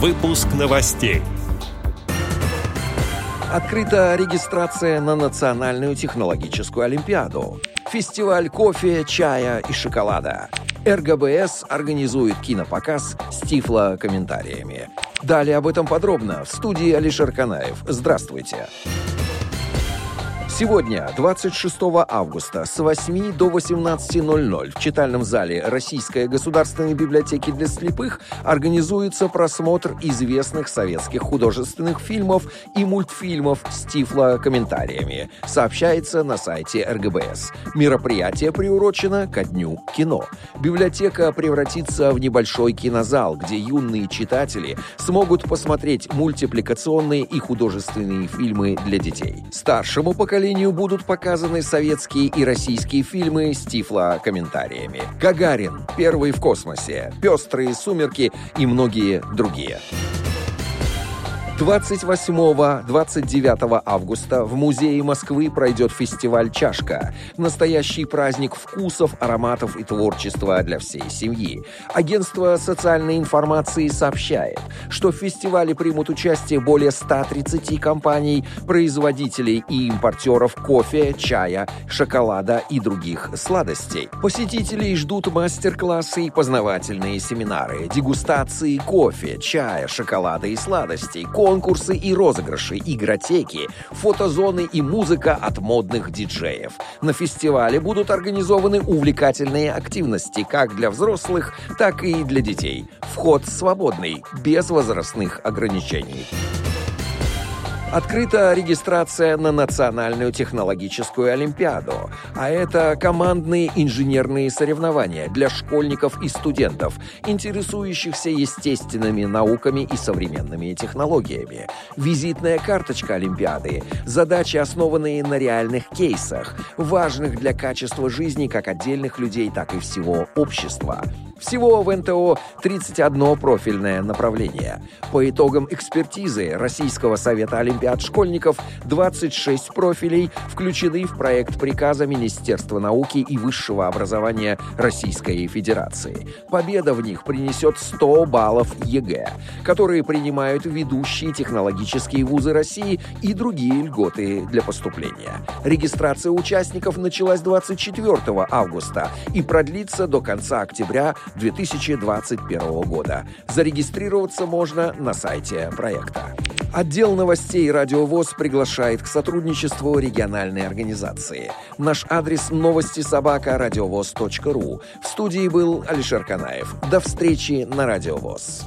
Выпуск новостей. Открыта регистрация на Национальную технологическую олимпиаду. Фестиваль кофе, чая и шоколада. РГБС организует кинопоказ с тифло-комментариями. Далее об этом подробно в студии Алишер Канаев. Здравствуйте. Сегодня, 26 августа, с 8 до 18.00 в читальном зале Российской государственной библиотеки для слепых организуется просмотр известных советских художественных фильмов и мультфильмов с тифло-комментариями, сообщается на сайте РГБС. Мероприятие приурочено ко Дню кино. Библиотека превратится в небольшой кинозал, где юные читатели смогут посмотреть мультипликационные и художественные фильмы для детей. Старшему поколению поколению будут показаны советские и российские фильмы с тифло-комментариями. «Гагарин», «Первый в космосе», «Пестрые сумерки» и многие другие. 28-29 августа в Музее Москвы пройдет фестиваль «Чашка». Настоящий праздник вкусов, ароматов и творчества для всей семьи. Агентство социальной информации сообщает, что в фестивале примут участие более 130 компаний, производителей и импортеров кофе, чая, шоколада и других сладостей. Посетителей ждут мастер-классы и познавательные семинары, дегустации кофе, чая, шоколада и сладостей, конкурсы и розыгрыши, игротеки, фотозоны и музыка от модных диджеев. На фестивале будут организованы увлекательные активности как для взрослых, так и для детей. Вход свободный, без возрастных ограничений. Открыта регистрация на Национальную технологическую олимпиаду, а это командные инженерные соревнования для школьников и студентов, интересующихся естественными науками и современными технологиями. Визитная карточка Олимпиады, задачи, основанные на реальных кейсах, важных для качества жизни как отдельных людей, так и всего общества. Всего в НТО 31 профильное направление. По итогам экспертизы Российского совета олимпиад школьников 26 профилей включены в проект приказа Министерства науки и высшего образования Российской Федерации. Победа в них принесет 100 баллов ЕГЭ, которые принимают ведущие технологические вузы России и другие льготы для поступления. Регистрация участников началась 24 августа и продлится до конца октября 2021 года. Зарегистрироваться можно на сайте проекта. Отдел новостей «Радиовоз» приглашает к сотрудничеству региональной организации. Наш адрес новости собака радиовоз.ру. В студии был Алишер Канаев. До встречи на «Радиовоз».